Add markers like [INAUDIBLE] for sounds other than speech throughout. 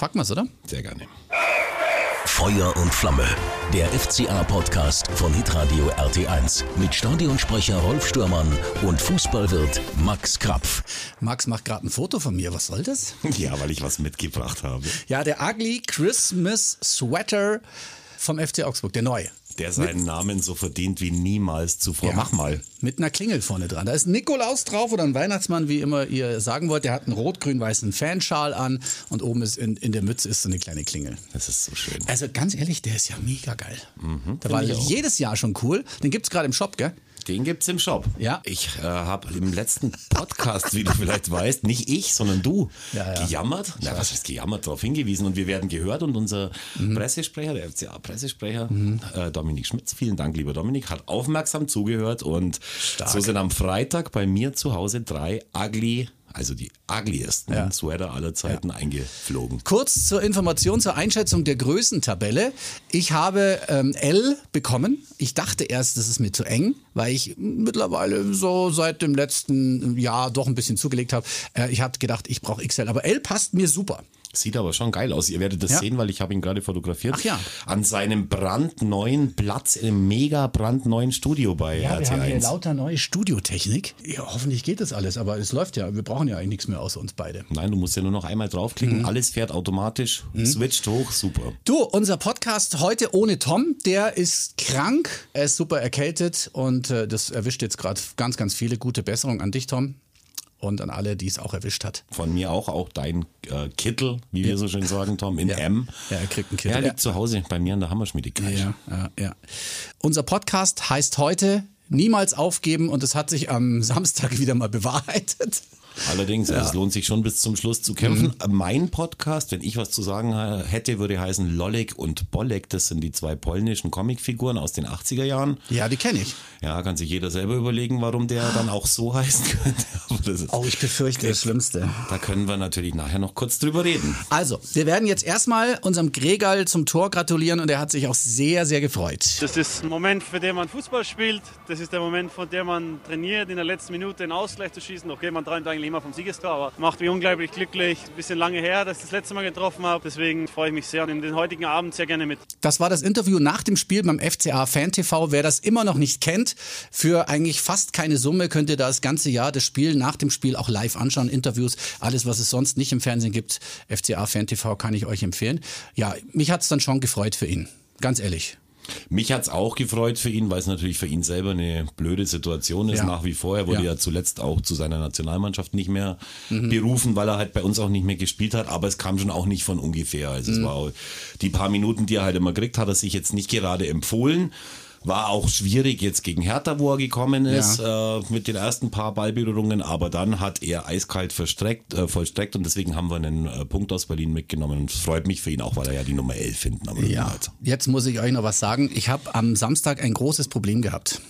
Packen wir's, oder? Sehr gerne. Feuer und Flamme. Der FCA-Podcast von Hitradio RT1 mit Stadionsprecher Rolf Stürmann und Fußballwirt Max Krapf. Max macht gerade ein Foto von mir. Was soll das? [LAUGHS] Ja, weil ich was mitgebracht habe. Ja, der Ugly Christmas Sweater vom FC Augsburg, der neue. Der seinen Namen so verdient wie niemals zuvor. Ja. Mach mal. Mit einer Klingel vorne dran. Da ist ein Nikolaus drauf oder ein Weihnachtsmann, wie immer ihr sagen wollt. Der hat einen rot-grün-weißen Fanschal an und oben ist in, in der Mütze ist so eine kleine Klingel. Das ist so schön. Also ganz ehrlich, der ist ja mega geil. der war jedes Jahr schon cool. Den gibt's gerade im Shop, gell? Den gibt's im Shop. Ja. Ich äh, habe im letzten Podcast, wie du vielleicht weißt, nicht ich, sondern du, Ja, ja. gejammert. Na, was heißt gejammert? Darauf hingewiesen und wir werden gehört und unser Mhm. Pressesprecher, der FCA-Pressesprecher, äh, Dominik Schmitz, vielen Dank, lieber Dominik, hat aufmerksam zugehört und Stark. so sind am Freitag bei mir zu Hause drei ugly, also die ugliesten Ja. Sweater aller Zeiten eingeflogen. Kurz zur Information, zur Einschätzung der Größentabelle. Ich habe ähm, L bekommen. Ich dachte erst, das ist mir zu eng, weil ich mittlerweile so seit dem letzten Jahr doch ein bisschen zugelegt habe. Äh, ich habe gedacht, ich brauche XL, aber L passt mir super. Sieht aber schon geil aus. Ihr werdet das Ja. sehen, weil ich habe ihn gerade fotografiert. Ach ja. An seinem brandneuen Platz in einem mega brandneuen Studio bei Ja, wir haben hier RT1. lauter neue Studiotechnik. Ja, hoffentlich geht das alles, aber es läuft ja. Wir brauchen ja eigentlich nichts mehr außer uns beide. Nein, du musst ja nur noch einmal draufklicken. Alles fährt automatisch, switcht hoch, super. Du, unser Podcast heute ohne Tom, der ist krank, er ist super erkältet und äh, das erwischt jetzt gerade ganz, ganz viele. Gute Besserung an dich, Tom. Und an alle, die es auch erwischt hat. Von mir auch, auch dein äh, Kittel, wie wir so schön sagen, Tom, in Ja. M. Ja, er kriegt einen Kittel. Er liegt Ja. zu Hause bei mir in der Hammerschmiede. Ja, ja, ja. Unser Podcast heißt heute Niemals aufgeben und es hat sich am Samstag wieder mal bewahrheitet. Allerdings, es lohnt sich schon bis zum Schluss zu kämpfen. Mein Podcast, wenn ich was zu sagen äh, hätte, würde heißen Lolek und Bolek. Das sind die zwei polnischen Comicfiguren aus den 80er Jahren. Ja, die kenne ich. Ja, kann sich jeder selber überlegen, warum der dann auch so [LAUGHS] heißen könnte. Aber das ist, Oh, ich befürchte das Schlimmste. da können wir natürlich nachher noch kurz drüber reden. Also, wir werden jetzt erstmal unserem Gregal zum Tor gratulieren und er hat sich auch sehr, sehr gefreut. Das ist ein Moment, für den man Fußball spielt. Das ist der Moment, von dem man trainiert, in der letzten Minute einen Ausgleich zu schießen. Okay, man träumt eigentlich immer vom Siegestor, aber macht mich unglaublich glücklich. Ein bisschen lange her, dass ich das letzte Mal getroffen habe. Deswegen freue ich mich sehr und in den heutigen Abend sehr gerne mit. Das war das Interview nach dem Spiel beim FCA Fan TV. Wer das immer noch nicht kennt, für eigentlich fast keine Summe könnt ihr das ganze Jahr das Spiel nach dem Spiel auch live anschauen. Interviews, alles, was es sonst nicht im Fernsehen gibt. FCA Fan TV kann ich euch empfehlen. Ja, mich hat's dann schon gefreut für ihn. Ganz ehrlich. Mich hat's auch gefreut für ihn, weil es natürlich für ihn selber eine blöde Situation ist Ja. nach wie vor. Er wurde Ja. ja. zuletzt auch zu seiner Nationalmannschaft nicht mehr Mhm. berufen, weil er halt bei uns auch nicht mehr gespielt hat. Aber es kam schon auch nicht von ungefähr. Also Mhm. es war auch, die paar Minuten, die er halt immer kriegt, hat er sich jetzt nicht gerade empfohlen. War auch schwierig jetzt gegen Hertha, wo er gekommen ist, äh, mit den ersten paar Ballberührungen, aber dann hat er eiskalt verstreckt, äh, vollstreckt und deswegen haben wir einen äh, Punkt aus Berlin mitgenommen und es freut mich für ihn auch, weil er ja die Nummer 11 hinten am Rücken Ja, hat. jetzt muss ich euch noch was sagen. Ich habe am Samstag ein großes Problem gehabt.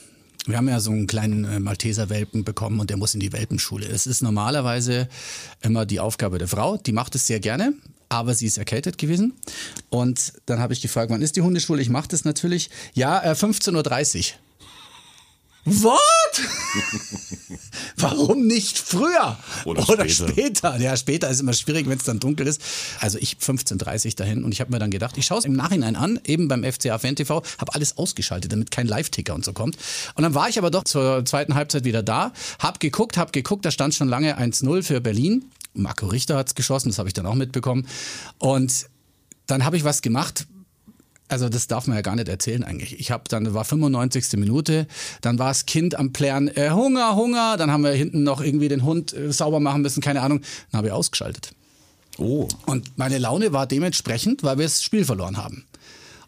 Wir haben ja so einen kleinen äh, Malteser-Welpen bekommen und der muss in die Welpenschule. Es ist normalerweise immer die Aufgabe der Frau, die macht es sehr gerne, aber sie ist erkältet gewesen. Und dann habe ich gefragt, wann ist die Hundeschule? Ich mache das natürlich. Ja, äh, 15.30 Uhr. What? [LAUGHS] Warum nicht früher? Oder später. später. Ja, später ist immer schwierig, wenn es dann dunkel ist. Also ich 15.30 Uhr dahin und ich habe mir dann gedacht, ich schaue es im Nachhinein an, eben beim FCA Fan TV, habe alles ausgeschaltet, damit kein Live-Ticker und so kommt. Und dann war ich aber doch zur zweiten Halbzeit wieder da, habe geguckt, habe geguckt, da stand schon lange 1-0 für Berlin. Marco Richter hat's geschossen, das habe ich dann auch mitbekommen. Und dann habe ich was gemacht, also das darf man ja gar nicht erzählen eigentlich. Ich habe dann war 95. Minute, dann war das Kind am Plären, äh, Hunger, Hunger, dann haben wir hinten noch irgendwie den Hund äh, sauber machen müssen, keine Ahnung, dann habe ich ausgeschaltet. Oh, Und meine Laune war dementsprechend, weil wir das Spiel verloren haben.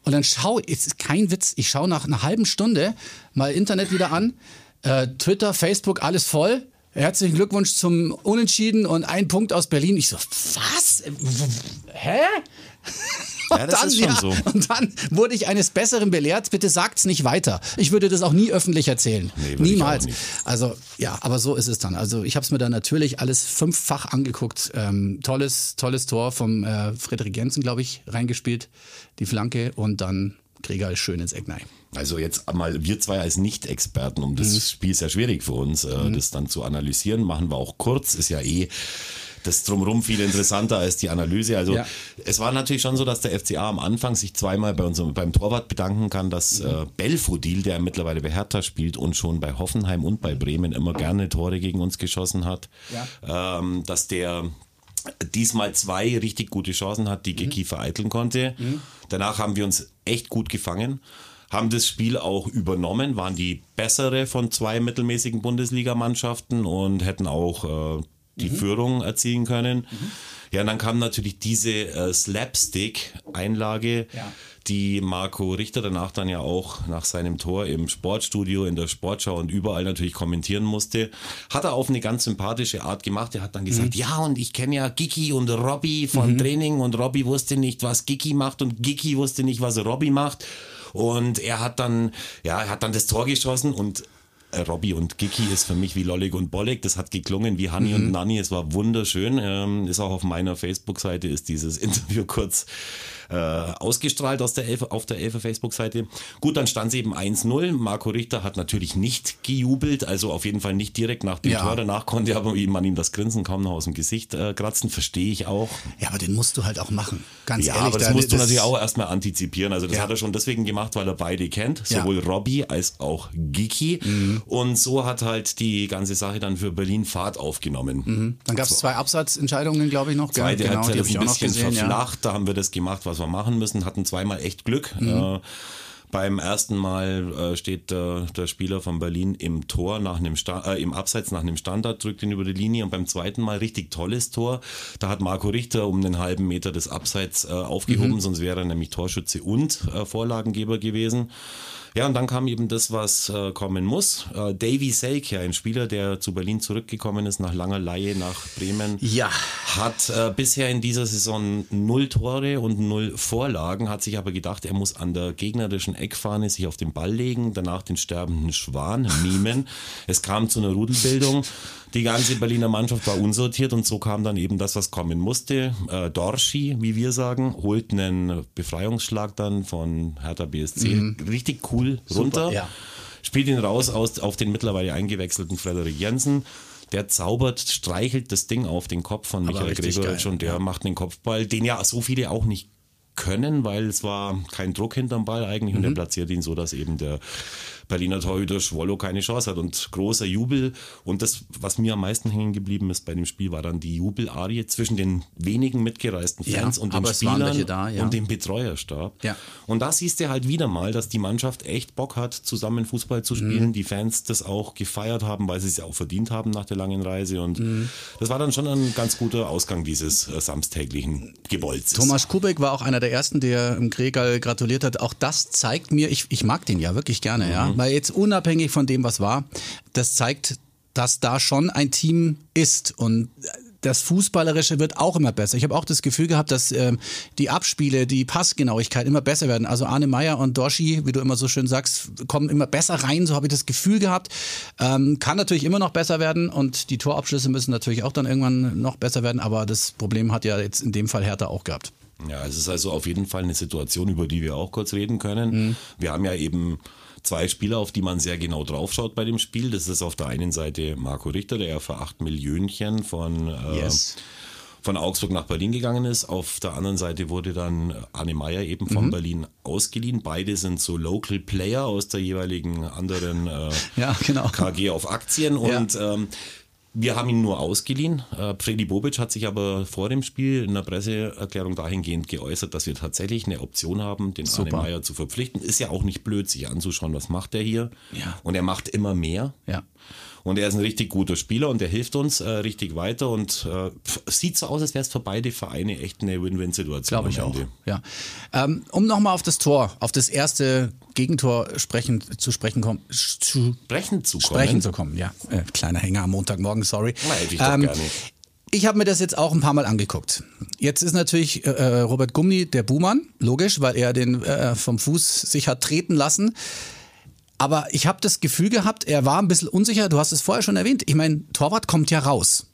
Und dann schau, es ist kein Witz, ich schaue nach einer halben Stunde mal Internet wieder an, äh, Twitter, Facebook, alles voll. Herzlichen Glückwunsch zum Unentschieden und ein Punkt aus Berlin. Ich so, was? Hä? Ja, das ist schon so. Und dann wurde ich eines Besseren belehrt. Bitte sagt's nicht weiter. Ich würde das auch nie öffentlich erzählen. Nee, Niemals. Also ja, aber so ist es dann. Also ich habe es mir dann natürlich alles fünffach angeguckt. Ähm, tolles, tolles Tor vom äh, Frederik Jensen, glaube ich, reingespielt. Die Flanke und dann Krieger ist schön ins Eck rein. Also jetzt mal wir zwei als Nicht-Experten, um das Mhm. Spiel ist ja schwierig für uns, äh, das dann zu analysieren, machen wir auch kurz, ist ja eh das drumherum viel interessanter als die Analyse. Also Ja. es war natürlich schon so, dass der FCA am Anfang sich zweimal bei unserem, beim Torwart bedanken kann, dass Mhm. äh, Belfodil, der mittlerweile bei Hertha spielt und schon bei Hoffenheim und bei Bremen immer gerne Tore gegen uns geschossen hat, ähm, dass der diesmal zwei richtig gute Chancen hat, die Geki vereiteln konnte. Danach haben wir uns echt gut gefangen, haben das Spiel auch übernommen, waren die bessere von zwei mittelmäßigen Bundesligamannschaften und hätten auch äh, die Führung erzielen können. Ja, und dann kam natürlich diese äh, Slapstick-Einlage, Ja. die Marco Richter danach dann ja auch nach seinem Tor im Sportstudio, in der Sportschau und überall natürlich kommentieren musste. Hat er auf eine ganz sympathische Art gemacht. Er hat dann gesagt, ja, und ich kenne ja Giki und Robby von Training und Robby wusste nicht, was Giki macht und Giki wusste nicht, was Robby macht. Und er hat dann, ja, er hat dann das Tor geschossen und Robby und Giki ist für mich wie Lollig und Bollig. Das hat geklungen wie Hanni und Nanni. Es war wunderschön. Ähm, ist auch auf meiner Facebook-Seite, ist dieses Interview kurz äh, ausgestrahlt aus der Elfe, auf der Elfe Facebook-Seite. Gut, dann stand es eben 1-0. Marco Richter hat natürlich nicht gejubelt, also auf jeden Fall nicht direkt nach dem Ja. Tor. Danach konnte aber man ihm das Grinsen kaum noch aus dem Gesicht äh, kratzen. Verstehe ich auch. Ja, aber den musst du halt auch machen. Ganz Ja, ehrlich. aber das da- musst du natürlich auch erstmal antizipieren. Also das Ja. hat er schon deswegen gemacht, weil er beide kennt, Ja. sowohl Robbie als auch Giki. Und so hat halt die ganze Sache dann für Berlin Fahrt aufgenommen. Dann gab es zwei Absatzentscheidungen, glaube ich, noch. Zweite genau, Halbzeit ist ein bisschen gesehen. Ja. verflacht. Da haben wir das gemacht, was wir machen müssen. Hatten zweimal echt Glück. Mhm. Äh, beim ersten Mal äh, steht äh, der Spieler von Berlin im Tor nach einem Sta äh, im Abseits nach einem Standard, drückt ihn über die Linie und beim zweiten Mal richtig tolles Tor. Da hat Marco Richter um einen halben Meter des Abseits äh, aufgehoben, Mhm. sonst wäre er nämlich Torschütze und äh, Vorlagengeber gewesen. Ja, und dann kam eben das, was äh, kommen muss. Äh, Davy Selke, ein Spieler, der zu Berlin zurückgekommen ist nach langer Leihe nach Bremen, Ja. hat äh, bisher in dieser Saison null Tore und null Vorlagen, hat sich aber gedacht, er muss an der gegnerischen Eckfahne sich auf den Ball legen, danach den sterbenden Schwan mimen. es kam zu einer Rudelbildung. Die ganze Berliner Mannschaft war unsortiert und so kam dann eben das, was kommen musste. Äh, Dorschi, wie wir sagen, holt einen Befreiungsschlag dann von Hertha BSC richtig cool runter. ja. Spielt ihn raus aus, auf den mittlerweile eingewechselten Frederik Jensen. Der zaubert, streichelt das Ding auf den Kopf von Michael Gregoritsch und der ja. macht den Kopfball, den ja so viele auch nicht können, weil es war kein Druck hinterm Ball eigentlich und er platziert ihn so, dass eben der Berliner Torhüter Schwollo keine Chance hat und großer Jubel und das, was mir am meisten hängen geblieben ist bei dem Spiel, war dann die Jubelarie zwischen den wenigen mitgereisten Ja, Fans und den Spielern da, ja. und dem Betreuerstab. Ja. Und da siehst du halt wieder mal, dass die Mannschaft echt Bock hat, zusammen Fußball zu spielen, Mhm. die Fans das auch gefeiert haben, weil sie es ja auch verdient haben nach der langen Reise und Mhm. das war dann schon ein ganz guter Ausgang dieses äh, samstäglichen Gebolzes. Thomas Kubek war auch einer der ersten, der im Gregal gratuliert hat. Auch das zeigt mir, ich, ich mag den ja wirklich gerne, ja. Weil jetzt unabhängig von dem, was war, das zeigt, dass da schon ein Team ist und das Fußballerische wird auch immer besser. Ich habe auch das Gefühl gehabt, dass ähm, die Abspiele, die Passgenauigkeit immer besser werden. Also Arne Meyer und Dorschi, wie du immer so schön sagst, kommen immer besser rein. So habe ich das Gefühl gehabt. Ähm, kann natürlich immer noch besser werden und die Torabschlüsse müssen natürlich auch dann irgendwann noch besser werden. Aber das Problem hat ja jetzt in dem Fall Hertha auch gehabt. Ja, es ist also auf jeden Fall eine Situation, über die wir auch kurz reden können. Mhm. Wir haben ja eben zwei Spieler, auf die man sehr genau draufschaut bei dem Spiel. Das ist auf der einen Seite Marco Richter, der ja für acht Millionchen von, äh, Yes. von Augsburg nach Berlin gegangen ist. Auf der anderen Seite wurde dann Arne Meyer eben von Mhm. Berlin ausgeliehen. Beide sind so Local Player aus der jeweiligen anderen äh, [LAUGHS] Ja, genau. KG auf Aktien und ähm, wir haben ihn nur ausgeliehen. Äh, Freddy Bobic hat sich aber vor dem Spiel in einer Presseerklärung dahingehend geäußert, dass wir tatsächlich eine Option haben, den Super. Arne Meyer zu verpflichten. Ist ja auch nicht blöd, sich anzuschauen, was macht er hier. Ja. Und er macht immer mehr. Ja. Und er ist ein richtig guter Spieler und der hilft uns äh, richtig weiter und äh, sieht so aus, als wäre es für beide Vereine echt eine Win-Win-Situation. Glaube ich auch. Ja. Ähm, um nochmal auf das Tor, auf das erste Gegentor sprechen, zu sprechen kommen, zu Sprechen zu kommen. sprechen zu kommen. Ja, äh, kleiner Hänger am Montagmorgen, sorry. Ähm, Na, hätte ich doch gerne. Ich habe mir das jetzt auch ein paar Mal angeguckt. Jetzt ist natürlich äh, Robert Gummi der Buhmann, logisch, weil er den äh, vom Fuß sich hat treten lassen. Aber ich habe das Gefühl gehabt, er war ein bisschen unsicher. Du hast es vorher schon erwähnt. Ich meine, Torwart kommt ja raus.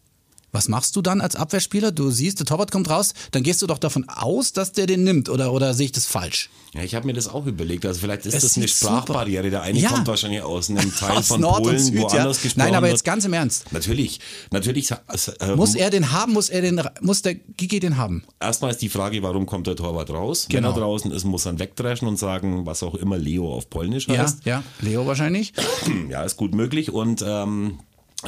Was machst du dann als Abwehrspieler? Du siehst, der Torwart kommt raus, dann gehst du doch davon aus, dass der den nimmt oder, oder sehe ich das falsch? Ja, ich habe mir das auch überlegt. Also vielleicht ist Es das eine Sprachbarriere. Der eine Ja. kommt wahrscheinlich aus einem Teil Aus von Nord Polen, Süd, wo ja. gesprochen Nein, aber jetzt ganz im Ernst. Natürlich, natürlich. Äh, Muss er den haben? Muss er den, muss der Gigi den haben? Erstmal ist die Frage, warum kommt der Torwart raus? Wenn Genau. er draußen ist, muss er wegdreschen und sagen, was auch immer Leo auf Polnisch Ja, heißt. ja, Leo wahrscheinlich. Ja, ist gut möglich. Und ähm,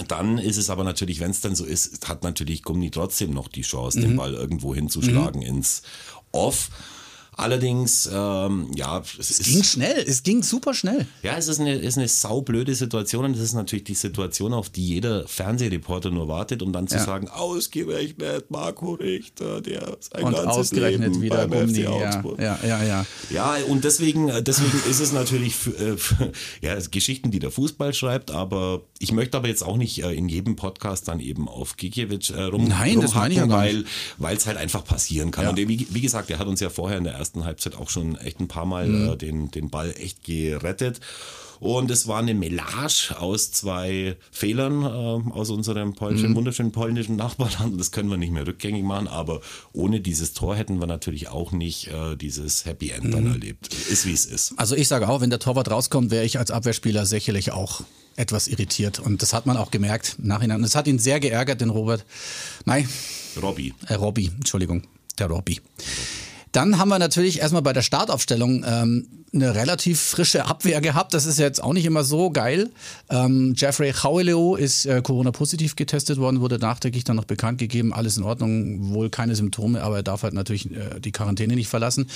dann ist es aber natürlich, wenn es dann so ist, hat natürlich Gummi trotzdem noch die Chance, Mhm. den Ball irgendwo hinzuschlagen ins Off. Allerdings, ähm, ja, es, ist, Ging schnell, es ging super schnell. ja, es ist eine, ist eine saublöde Situation und es ist natürlich die Situation, auf die jeder Fernsehreporter nur wartet, um dann zu Ja. sagen, ausgerechnet Marco Richter, der sein Und ganzes ausgerechnet Leben wieder beim. FC Ja, Augsburg. ja, ja, ja. Ja, und deswegen, äh, deswegen ist es natürlich für, äh, für, ja, Geschichten, die der Fußball schreibt, aber ich möchte aber jetzt auch nicht äh, in jedem Podcast dann eben auf Gikiewicz äh, rum, Nein, das meine ich ja weil es halt einfach passieren kann. Ja. Und wie, wie gesagt, er hat uns ja vorher in der ersten Halbzeit auch schon echt ein paar Mal Mhm. äh, den, den Ball echt gerettet. Und es war eine Melange aus zwei Fehlern äh, aus unserem polnischen, Mhm. wunderschönen polnischen Nachbarland. Das können wir nicht mehr rückgängig machen, aber ohne dieses Tor hätten wir natürlich auch nicht äh, dieses Happy End Mhm. dann erlebt. Ist wie es ist. Also ich sage auch, wenn der Torwart rauskommt, wäre ich als Abwehrspieler sicherlich auch etwas irritiert. Und das hat man auch gemerkt im Nachhinein. Und das hat ihn sehr geärgert, den Robert. Nein, Robby. äh, Robby, Entschuldigung, der Robby. Dann haben wir natürlich erstmal bei der Startaufstellung ähm, eine relativ frische Abwehr gehabt. Das ist jetzt auch nicht immer so geil. Ähm, Jeffrey Chaueleo ist äh, Corona-positiv getestet worden, wurde nachträglich dann noch bekannt gegeben. Alles in Ordnung, wohl keine Symptome, aber er darf halt natürlich äh, die Quarantäne nicht verlassen.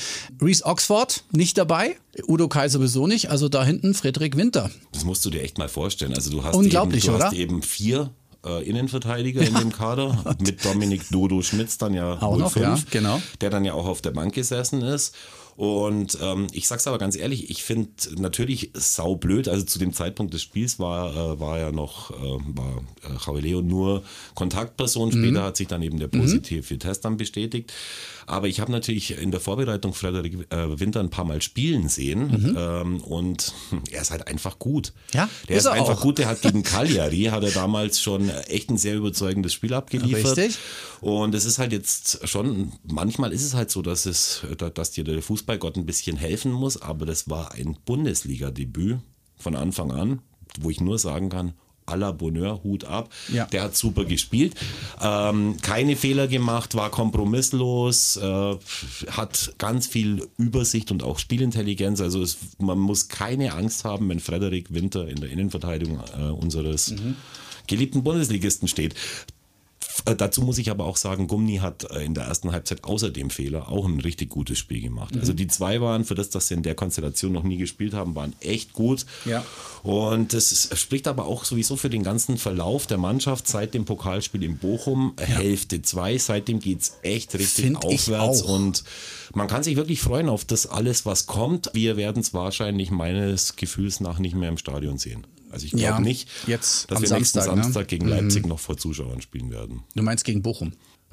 Reese Oxford nicht dabei, Udo Kai sowieso nicht. Also da hinten Frederik Winter. Das musst du dir echt mal vorstellen. Also du hast Unglaublich, eben, du oder? hast eben vier äh, Innenverteidiger in dem Kader [LAUGHS] mit Dominik Dodo Schmitz dann ja Auch wohl noch, fünf, ja, genau. der dann ja auch auf der Bank gesessen ist. Und ähm, ich sag's aber ganz ehrlich, ich finde natürlich saublöd, also zu dem Zeitpunkt des Spiels war, äh, war ja noch, äh, war äh, Jauleo nur Kontaktperson, später Mhm. hat sich dann eben der positive Test dann bestätigt. Aber ich habe natürlich in der Vorbereitung Frederik äh, Winter ein paar Mal spielen sehen ähm, und er ist halt einfach gut. Mhm. Ja, der ist ist, er einfach auch. gut. Der hat gegen Cagliari hat er damals schon echt ein sehr überzeugendes Spiel abgeliefert. Richtig. Und es ist halt jetzt schon, manchmal ist es halt so, dass es, dass dir der Fußballgott ein bisschen helfen muss, aber das war ein Bundesliga-Debüt von Anfang an, wo ich nur sagen kann, à la Bonheur, Hut ab. Ja. Der hat super gespielt, ähm, keine Fehler gemacht, war kompromisslos, äh, hat ganz viel Übersicht und auch Spielintelligenz. Also es, man muss keine Angst haben, wenn Frederik Winter in der Innenverteidigung äh, unseres Mhm. geliebten Bundesligisten steht. Äh, Dazu muss ich aber auch sagen, Gumni hat äh, in der ersten Halbzeit außer dem Fehler auch ein richtig gutes Spiel gemacht. Also die zwei waren für das, dass sie in der Konstellation noch nie gespielt haben, waren echt gut. Ja. Und das ist, spricht aber auch sowieso für den ganzen Verlauf der Mannschaft seit dem Pokalspiel in Bochum. Hälfte zwei, seitdem geht's echt richtig Find ich aufwärts. auch. Und man kann sich wirklich freuen auf das alles, was kommt. Wir werden es wahrscheinlich meines Gefühls nach nicht mehr im Stadion sehen. Also ich glaube Ja, nicht, jetzt dass wir nächsten Samstag, ne? Samstag gegen Leipzig noch vor Zuschauern spielen werden. Du meinst gegen Bochum?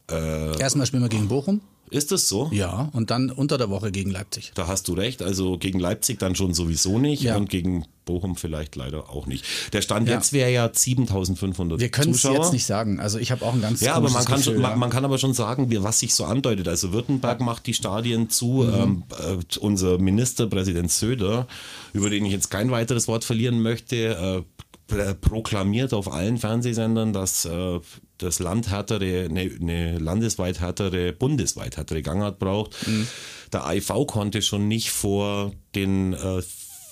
Äh, Erstmal spielen wir gegen Bochum. Ist das so? Ja, und dann unter der Woche gegen Leipzig. Da hast du recht. Also gegen Leipzig dann schon sowieso nicht Ja. und gegen Bochum vielleicht leider auch nicht. Der Stand Ja. jetzt wäre ja 7500 Wir können es jetzt nicht sagen. Also ich habe auch ein ganz Ja, aber man kann, Gefühl, schon, ja. man, man kann aber schon sagen, wie, was sich so andeutet. Also Württemberg macht die Stadien zu. Mhm. Ähm, äh, unser Ministerpräsident Söder, über den ich jetzt kein weiteres Wort verlieren möchte, äh, pr- proklamiert auf allen Fernsehsendern, dass äh, das Land härtere, eine, eine landesweit härtere, bundesweit härtere Gangart braucht. Mhm. Der AIV konnte schon nicht vor den äh,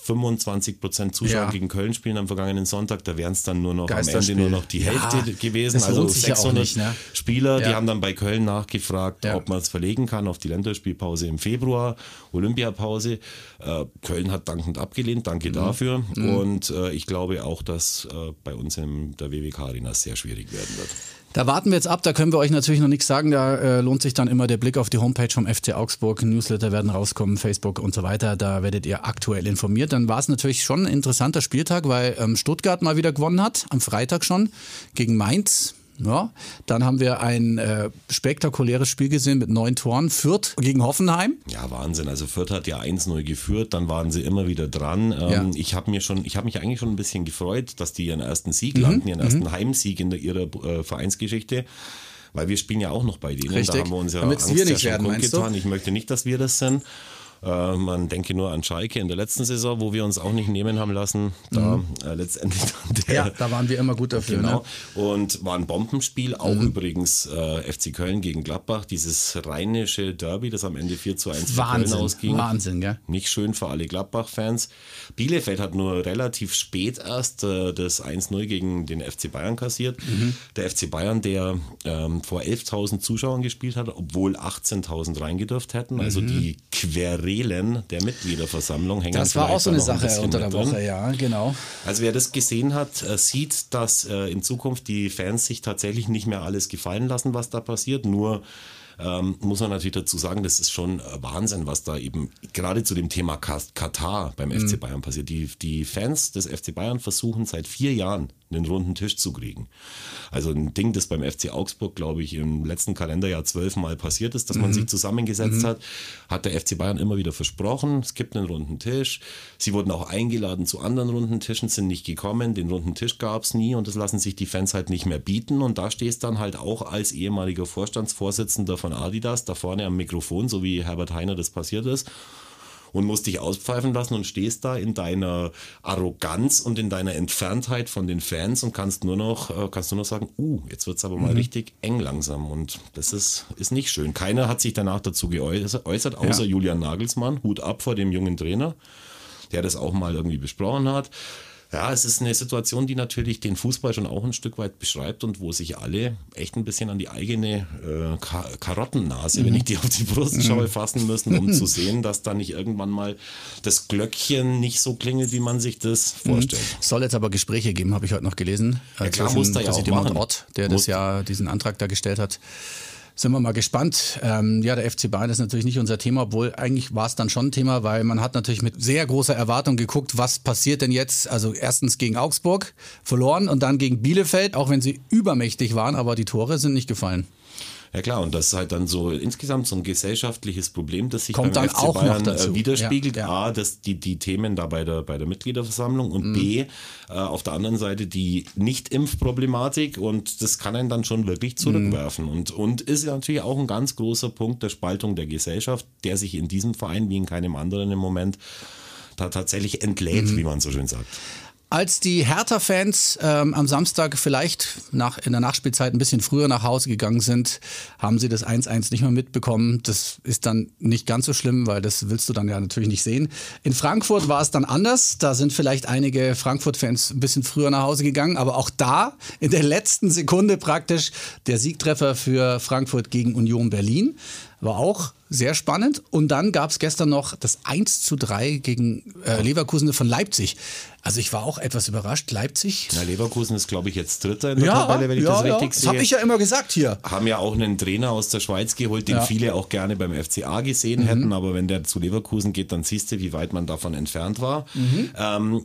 25 Prozent Zuschauer Ja. gegen Köln spielen am vergangenen Sonntag. Da wären es dann nur noch am Ende nur noch die Hälfte Ja, gewesen. Also lohnt sich ja auch 600 nicht, ne? Spieler, die haben dann bei Köln nachgefragt, ob man es verlegen kann auf die Länderspielpause im Februar, Olympiapause. Äh, Köln hat dankend abgelehnt, Mhm. danke dafür. Und äh, ich glaube auch, dass äh, bei uns in der WWK Arena sehr schwierig werden wird. Da warten wir jetzt ab, da können wir euch natürlich noch nichts sagen. Da äh, lohnt sich dann immer der Blick auf die Homepage vom FC Augsburg. Newsletter werden rauskommen, Facebook und so weiter. Da werdet ihr aktuell informiert. Dann war es natürlich schon ein interessanter Spieltag, weil ähm, Stuttgart mal wieder gewonnen hat, am Freitag schon, gegen Mainz. Ja, dann haben wir ein äh, spektakuläres Spiel gesehen mit neun Toren. Fürth gegen Hoffenheim. Ja, Wahnsinn. Also Fürth hat ja 1-0 geführt, dann waren sie immer wieder dran. Ähm, ja. Ich habe mir schon, ich habe mich eigentlich schon ein bisschen gefreut, dass die ihren ersten Sieg mhm. landen, ihren ersten mhm. Heimsieg in der, ihrer äh, Vereinsgeschichte weil wir spielen ja auch noch bei denen. Richtig. Da haben wir uns ja Damit Angst wir nicht ja werden, getan. Ich möchte nicht, dass wir das sind. Äh, man denke nur an Schalke in der letzten Saison, wo wir uns auch nicht nehmen haben lassen. Da mhm. äh, letztendlich der, Ja, da waren wir immer gut dafür. Genau. Ne? Und war ein Bombenspiel, auch mhm. übrigens äh, FC Köln gegen Gladbach, dieses rheinische Derby, das am Ende 4 zu 1 für Köln ausging. Wahnsinn, gell? Nicht schön für alle Gladbach-Fans. Bielefeld hat nur relativ spät erst äh, das 1-0 gegen den FC Bayern kassiert. Mhm. Der FC Bayern, der ähm, vor 11.000 Zuschauern gespielt hat, obwohl 18.000 reingedurft hätten. Also mhm. die Quere Querelen der Mitgliederversammlung hängen. Das war auch so eine Sache unter der Woche, drin. ja, genau. Also wer das gesehen hat, äh, sieht, dass äh, in Zukunft die Fans sich tatsächlich nicht mehr alles gefallen lassen, was da passiert. Nur ähm, muss man natürlich dazu sagen, das ist schon Wahnsinn, was da eben gerade zu dem Thema Katar beim mhm. FC Bayern passiert. Die, die Fans des FC Bayern versuchen seit vier Jahren einen runden Tisch zu kriegen. Also ein Ding, das beim FC Augsburg, glaube ich, im letzten Kalenderjahr zwölfmal passiert ist, dass man mhm. sich zusammengesetzt mhm. hat, hat der FC Bayern immer wieder versprochen, es gibt einen runden Tisch. Sie wurden auch eingeladen zu anderen runden Tischen, sind nicht gekommen, den runden Tisch gab es nie und das lassen sich die Fans halt nicht mehr bieten und da stehst dann halt auch als ehemaliger Vorstandsvorsitzender von Adidas da vorne am Mikrofon, so wie Herbert Heiner das passiert ist und musst dich auspfeifen lassen und stehst da in deiner Arroganz und in deiner Entferntheit von den Fans und kannst nur noch, äh, kannst nur noch sagen, uh, jetzt wird's aber mal mhm. richtig eng langsam und das ist, ist nicht schön. Keiner hat sich danach dazu geäußert, außer ja. Julian Nagelsmann. Hut ab vor dem jungen Trainer, der das auch mal irgendwie besprochen hat. Ja, es ist eine Situation, die natürlich den Fußball schon auch ein Stück weit beschreibt und wo sich alle echt ein bisschen an die eigene äh, Kar Karottennase, mhm. wenn ich die auf die Brust schaue, mhm. fassen müssen, um zu [LAUGHS] sehen, dass da nicht irgendwann mal das Glöckchen nicht so klingelt, wie man sich das mhm. vorstellt. Es soll jetzt aber Gespräche geben, habe ich heute noch gelesen. Ja, klar, muss da ja auch machen. Ott, der muss das ja diesen Antrag da gestellt hat sind wir mal gespannt. Ähm, ja, der FC Bayern ist natürlich nicht unser Thema, obwohl eigentlich war es dann schon ein Thema, weil man hat natürlich mit sehr großer Erwartung geguckt, was passiert denn jetzt? Also erstens gegen Augsburg verloren und dann gegen Bielefeld, auch wenn sie übermächtig waren, aber die Tore sind nicht gefallen. Ja klar, und das ist halt dann so insgesamt so ein gesellschaftliches Problem, das sich Kommt beim FC Bayern äh, widerspiegelt. Ja, ja. A, dass die, die Themen da bei der, bei der Mitgliederversammlung und mhm. B, äh, auf der anderen Seite die Nicht-Impf-Problematik und das kann einen dann schon wirklich zurückwerfen. Mhm. Und, und ist natürlich auch ein ganz großer Punkt der Spaltung der Gesellschaft, der sich in diesem Verein wie in keinem anderen im Moment da tatsächlich entlädt, mhm. wie man so schön sagt. Als die Hertha-Fans ähm, am Samstag vielleicht nach, in der Nachspielzeit ein bisschen früher nach Hause gegangen sind, haben sie das 1-1 nicht mehr mitbekommen. Das ist dann nicht ganz so schlimm, weil das willst du dann ja natürlich nicht sehen. In Frankfurt war es dann anders. Da sind vielleicht einige Frankfurt-Fans ein bisschen früher nach Hause gegangen, aber auch da in der letzten Sekunde praktisch der Siegtreffer für Frankfurt gegen Union Berlin. War auch sehr spannend. Und dann gab es gestern noch das 1 zu 3 gegen äh, Leverkusen von Leipzig. Also ich war auch etwas überrascht. Leipzig. Na, Leverkusen ist, glaube ich, jetzt Dritter in der ja, Tabelle, wenn ich ja, das richtig ja. sehe. Das habe ich ja immer gesagt hier. Haben ja auch einen Trainer aus der Schweiz geholt, den viele auch gerne beim FCA gesehen mhm. hätten. Aber wenn der zu Leverkusen geht, dann siehst du, wie weit man davon entfernt war. Mhm. Ähm,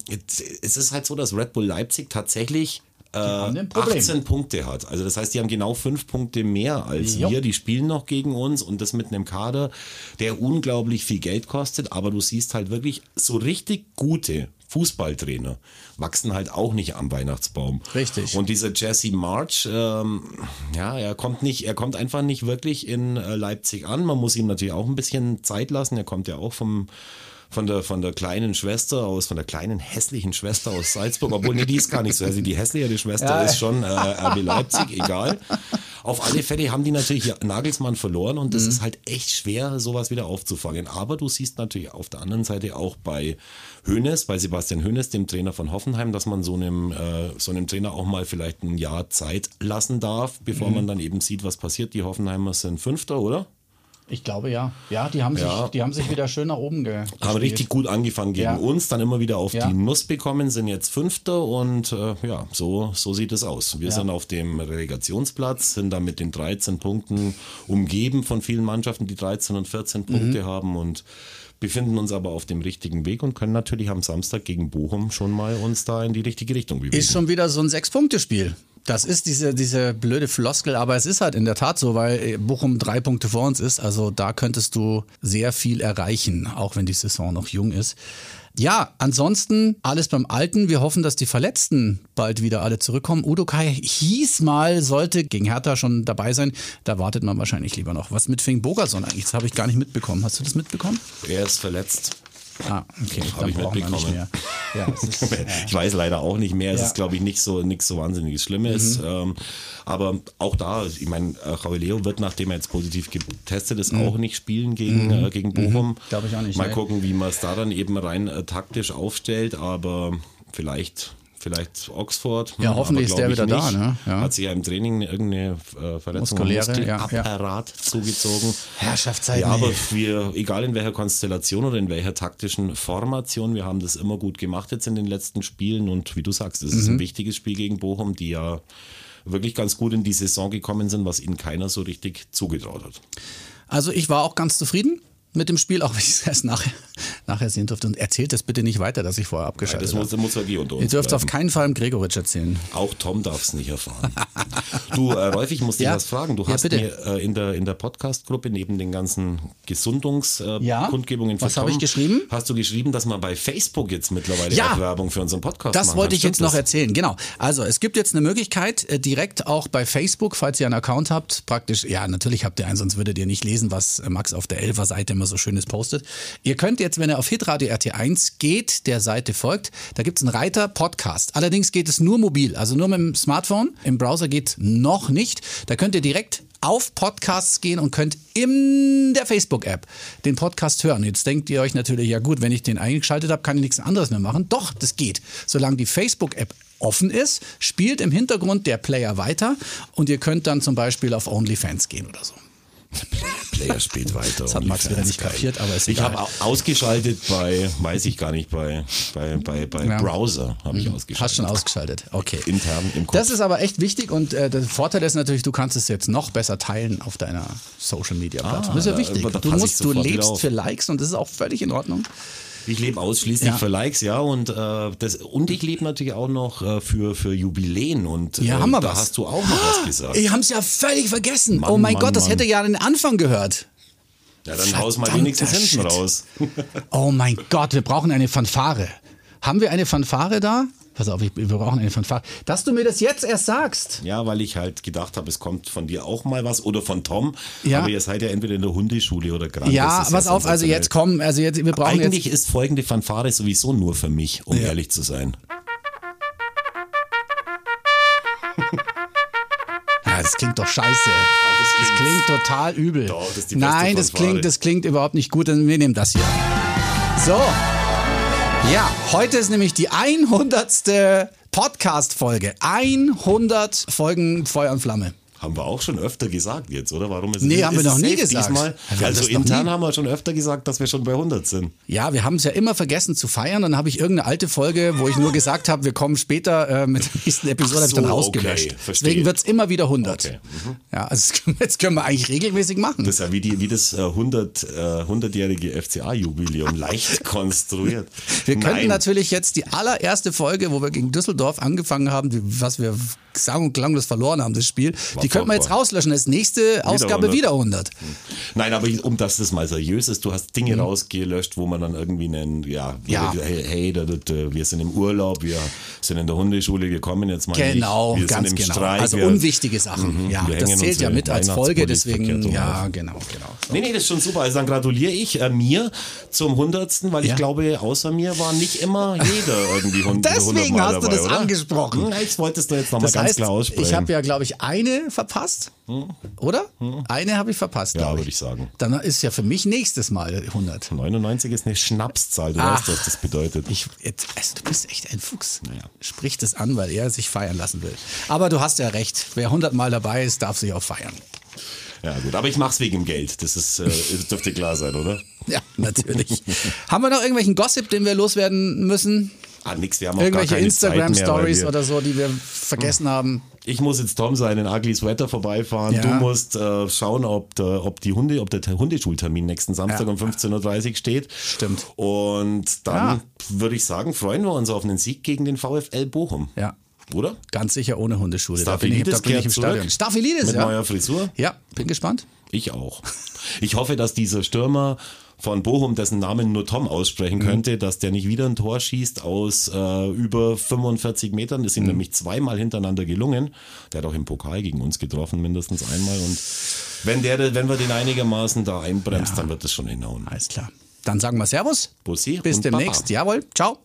es ist halt so, dass Red Bull Leipzig tatsächlich äh, 18 Punkte hat. Also das heißt, die haben genau fünf Punkte mehr als jo. wir. Die spielen noch gegen uns und das mit einem Kader, der unglaublich viel Geld kostet. Aber du siehst halt wirklich so richtig gute Fußballtrainer wachsen halt auch nicht am Weihnachtsbaum. Richtig. Und dieser Jesse March, ähm, ja, er kommt nicht, er kommt einfach nicht wirklich in äh, Leipzig an. Man muss ihm natürlich auch ein bisschen Zeit lassen. Er kommt ja auch vom von der, von der kleinen Schwester aus, von der kleinen hässlichen Schwester aus Salzburg, obwohl nee, die ist gar nicht so hässlich. Die hässlichere [LAUGHS] Schwester ja. ist schon äh, RB Leipzig, egal. Auf alle Fälle haben die natürlich Nagelsmann verloren und das mhm. ist halt echt schwer, sowas wieder aufzufangen. Aber du siehst natürlich auf der anderen Seite auch bei Hoeneß, bei Sebastian Hoeneß, dem Trainer von Hoffenheim, dass man so einem, äh, so einem Trainer auch mal vielleicht ein Jahr Zeit lassen darf, bevor mhm. man dann eben sieht, was passiert. Die Hoffenheimer sind Fünfter, oder? Ich glaube ja. Ja, die haben, ja. Sich, die haben sich wieder schön nach oben ge Haben richtig gut angefangen gegen ja. uns, dann immer wieder auf ja. die Nuss bekommen, sind jetzt Fünfter und äh, ja, so, so sieht es aus. Wir sind auf dem Relegationsplatz, sind da mit den 13 Punkten umgeben von vielen Mannschaften, die 13 und 14 Punkte mhm. haben und befinden uns aber auf dem richtigen Weg und können natürlich am Samstag gegen Bochum schon mal uns da in die richtige Richtung bewegen. Ist schon wieder so ein Sechs-Punkte-Spiel. Das ist diese, diese blöde Floskel, aber es ist halt in der Tat so, weil Bochum drei Punkte vor uns ist. Also da könntest du sehr viel erreichen, auch wenn die Saison noch jung ist. Ja, ansonsten alles beim Alten. Wir hoffen, dass die Verletzten bald wieder alle zurückkommen. Udo Kai hieß mal, sollte gegen Hertha schon dabei sein. Da wartet man wahrscheinlich lieber noch. Was mit Fing Bogerson eigentlich? Das habe ich gar nicht mitbekommen. Hast du das mitbekommen? Er ist verletzt. Ah, okay. Habe ich mitbekommen. Ja, ist, [LAUGHS] ja. Ich weiß leider auch nicht mehr. Es Ja. ist, glaube ich, nicht so, nichts so wahnsinniges Schlimmes. Ähm, aber auch da, ich meine, Leo wird, nachdem er jetzt positiv getestet ist, auch nicht spielen gegen, äh, gegen Bochum. Glaube ich auch nicht, Mal ne. gucken, wie man es da dann eben rein äh, taktisch aufstellt. Aber vielleicht. Vielleicht Oxford. Ja, hm, hoffentlich ist der wieder ich da, nicht. ne? Ja. Hat sich ja im Training irgendeine äh, Verletzung Muskuläre, ja, ja. Muskelapparat zugezogen. Herrschaftszeit. Ja, aber wir, egal in welcher Konstellation oder in welcher taktischen Formation, wir haben das immer gut gemacht jetzt in den letzten Spielen und wie du sagst, es Mhm. ist ein wichtiges Spiel gegen Bochum, die ja wirklich ganz gut in die Saison gekommen sind, was ihnen keiner so richtig zugetraut hat. Also ich war auch ganz zufrieden mit dem Spiel, auch wenn ich es erst nachher, nachher sehen durfte. Und erzählt das bitte nicht weiter, dass ich vorher abgeschaltet Das habe. muss, das muss wirklich unter Ihr uns dürft auf bleiben. keinen Fall im Gregoritsch erzählen. Auch Tom darf es nicht erfahren. du, äh, Rolf, ich muss [LAUGHS] Ja. was fragen. Du Ja, hast bitte. mir äh, in der, in der Podcast-Gruppe neben den ganzen Gesundungskundgebungen äh, Was habe ich geschrieben? Hast du geschrieben, dass man bei Facebook jetzt mittlerweile Ja. Werbung für unseren Podcast Das machen wollte ich jetzt Stimmt noch das? erzählen. Genau. Also es gibt jetzt eine Möglichkeit, äh, direkt auch bei Facebook, falls ihr einen Account habt, praktisch, ja, natürlich habt ihr einen, sonst würdet ihr nicht lesen, was äh, Max auf der Elfer-Seite immer so Schönes postet. Ihr könnt jetzt, wenn ihr auf hitradio RT1 geht, der Seite folgt, da gibt es einen Reiter Podcast. Allerdings geht es nur mobil, also nur mit dem Smartphone. Im Browser geht noch nicht. Da könnt ihr direkt auf Podcasts gehen und könnt in der Facebook-App den Podcast hören. Jetzt denkt ihr euch natürlich, ja gut, wenn ich den eingeschaltet habe, kann ich nichts anderes mehr machen. Doch, das geht. Solange die Facebook-App offen ist, spielt im Hintergrund der Player weiter und ihr könnt dann zum Beispiel auf OnlyFans gehen oder so. Player spielt weiter. Das hat Max wieder nicht kapiert, aber ist Ich habe au- ausgeschaltet bei, weiß ich gar nicht, bei, bei, bei, bei Ja. Mhm. Browser habe ich ausgeschaltet. Hast schon ausgeschaltet. Okay. Intern im Kopf. Das ist aber echt wichtig und äh, der Vorteil ist natürlich, du kannst es jetzt noch besser teilen auf deiner Social Media Plattform. das ist ja Ah, da- wichtig. da Du musst, du lebst für Likes und das ist auch völlig in Ordnung. Ich lebe ausschließlich Ja. für Likes, ja, und, äh, das, und ich lebe natürlich auch noch äh, für, für Jubiläen und Ja, äh, haben wir da was. hast du auch noch was gesagt. Ich hab's ja völlig vergessen. Mann, oh mein Mann, Gott, das Mann. hätte ja den Anfang gehört. Ja, dann haus mal wenigstens hinten raus. Oh mein Gott, wir brauchen eine Fanfare. Haben wir eine Fanfare da? Pass auf, ich, wir brauchen eine Fanfare. Dass du mir das jetzt erst sagst. Ja, weil ich halt gedacht habe, es kommt von dir auch mal was oder von Tom. Ja. Aber ihr seid ja entweder in der Hundeschule oder gerade. Ja, pass auf, also jetzt komm, also jetzt, wir brauchen Eigentlich jetzt. ist folgende Fanfare sowieso nur für mich, um Ja. ehrlich zu sein. [LAUGHS] Ja, das klingt doch scheiße. das Das klingt- klingt total übel. Doch, das Nein, das klingt, das klingt überhaupt nicht gut. Wir nehmen das hier. So. Ja, heute ist nämlich die 100. Podcast-Folge. 100 Folgen Feuer und Flamme. Haben wir auch schon öfter gesagt jetzt, oder? Warum ist Nee, ist haben wir es noch nie gesagt. Diesmal? Wir Also intern haben wir schon öfter gesagt, dass wir schon bei 100 sind. Ja, wir haben es ja immer vergessen zu feiern. Dann habe ich irgendeine alte Folge, wo ich nur gesagt habe, wir kommen später äh, mit der nächsten Episode, Ach habe ich dann so, rausgelöscht. okay. Deswegen wird es immer wieder 100. Okay, mhm. Ja, also wir- jetzt können wir eigentlich regelmäßig machen. Das ist ja wie, die, wie das äh, 100, äh, 100-jährige FCA-Jubiläum leicht [LAUGHS] konstruiert. Wir könnten Nein. natürlich jetzt die allererste Folge, wo wir gegen Düsseldorf angefangen haben, die, was wir sagen und klanglos verloren haben, das Spiel, die könnten wir jetzt rauslöschen. Das nächste Ausgabe 100. wieder 100. Nein, aber um dass das mal seriös ist, du hast Dinge rausgelöscht, wo man dann irgendwie einen, ja, Mhm. Ja. hey, hey da, da, wir sind im Urlaub, wir sind in der Hundeschule, wir kommen jetzt mal Genau, nicht. Wir ganz sind im genau. Streik, also wir, unwichtige Sachen. Mhm, ja, das zählt ja mit als Folge, deswegen, ja, genau, genau. Nee, nee, das ist schon super. Also dann gratuliere ich äh, mir zum 100. Weil Ja. ich glaube, außer mir war nicht immer jeder irgendwie 100 [LAUGHS] Deswegen 100 Mal hast du dabei, das oder? angesprochen. Hm, Ich wollte es da jetzt nochmal Das ganz heißt, klar aussprechen. ich habe ja, glaube ich, eine verpasst, oder? Eine habe ich verpasst, Ja, glaube würde ich sagen. Dann ist ja für mich nächstes Mal 100. 99 ist eine Schnapszahl, du Ach. weißt, was das bedeutet. Ich, jetzt, also du bist echt ein Fuchs. Naja. Spricht es an, weil er sich feiern lassen will. Aber du hast ja recht. Wer 100 Mal dabei ist, darf sich auch feiern. Ja, gut, aber ich mach's wegen dem Geld. Das ist, äh, [LAUGHS] das dürfte klar sein, oder? Ja, natürlich. Haben wir noch irgendwelchen Gossip, den wir loswerden müssen? Ah, nix, wir haben Irgendwelche Instagram-Stories oder so, die wir vergessen haben? Ich muss jetzt Tom seinen Ugly Sweater vorbeifahren. Ja. Du musst äh, schauen, ob, der, ob die Hunde, ob der Hundeschultermin nächsten Samstag Ja. um 15.30 Uhr steht. Stimmt. Und dann würde ich sagen, freuen wir uns auf einen Sieg gegen den VfL Bochum. Ja. Oder? Ganz sicher ohne Hundeschule. Da bin ich, da bin ich im Stadion. zurück. Staphylidis, Mit ja. neuer Frisur? Ja, bin gespannt. Ich auch. Ich hoffe, dass dieser Stürmer von Bochum, dessen Namen nur Tom aussprechen Mhm. könnte, dass der nicht wieder ein Tor schießt aus äh, über 45 Metern. Das ist ihm Mhm. nämlich zweimal hintereinander gelungen. Der hat auch im Pokal gegen uns getroffen, mindestens einmal. Und wenn, der, wenn wir den einigermaßen da einbremst, dann wird das schon hinhauen. Alles klar. Dann sagen wir Servus. Bussi Bis demnächst. Baba. Jawohl. Ciao.